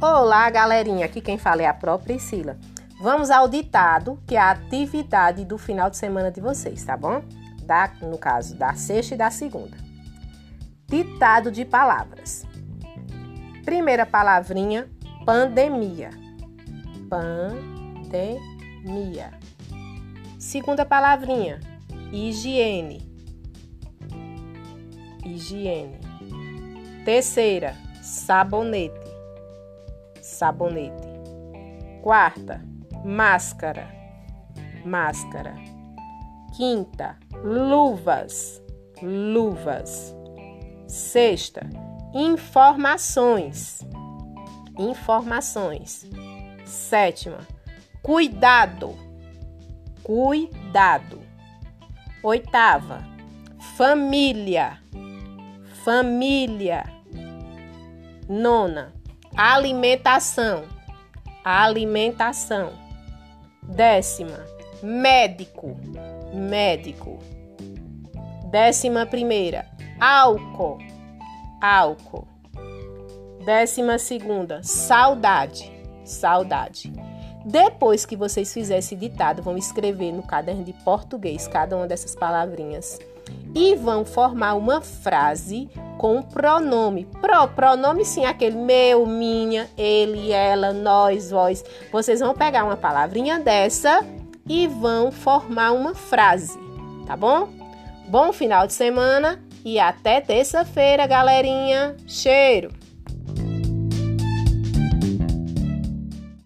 Olá, galerinha. Aqui quem fala é a própria Priscila. Vamos ao ditado, que é a atividade do final de semana de vocês, tá bom? Da, no caso, da sexta e da segunda. Ditado de palavras. Primeira palavrinha, pandemia. Pandemia. Segunda palavrinha, higiene. Higiene. Terceira, sabonete. Sabonete. Quarta, máscara. Máscara. Quinta, luvas. Luvas. Sexta, informações. Informações. Sétima, cuidado. Cuidado. Oitava, família. Família. Nona, alimentação. Alimentação. Décima, médico. Médico. Décima primeira, álcool. Álcool. Décima segunda, saudade. Saudade. Depois que vocês fizerem esse ditado, vão escrever no caderno de português cada uma dessas palavrinhas e vão formar uma frase com pronome. Pro, pronome sim, aquele meu, minha, ele, ela, nós, vós. Vocês vão pegar uma palavrinha dessa e vão formar uma frase, tá bom? Bom final de semana e até terça-feira, galerinha. Cheiro!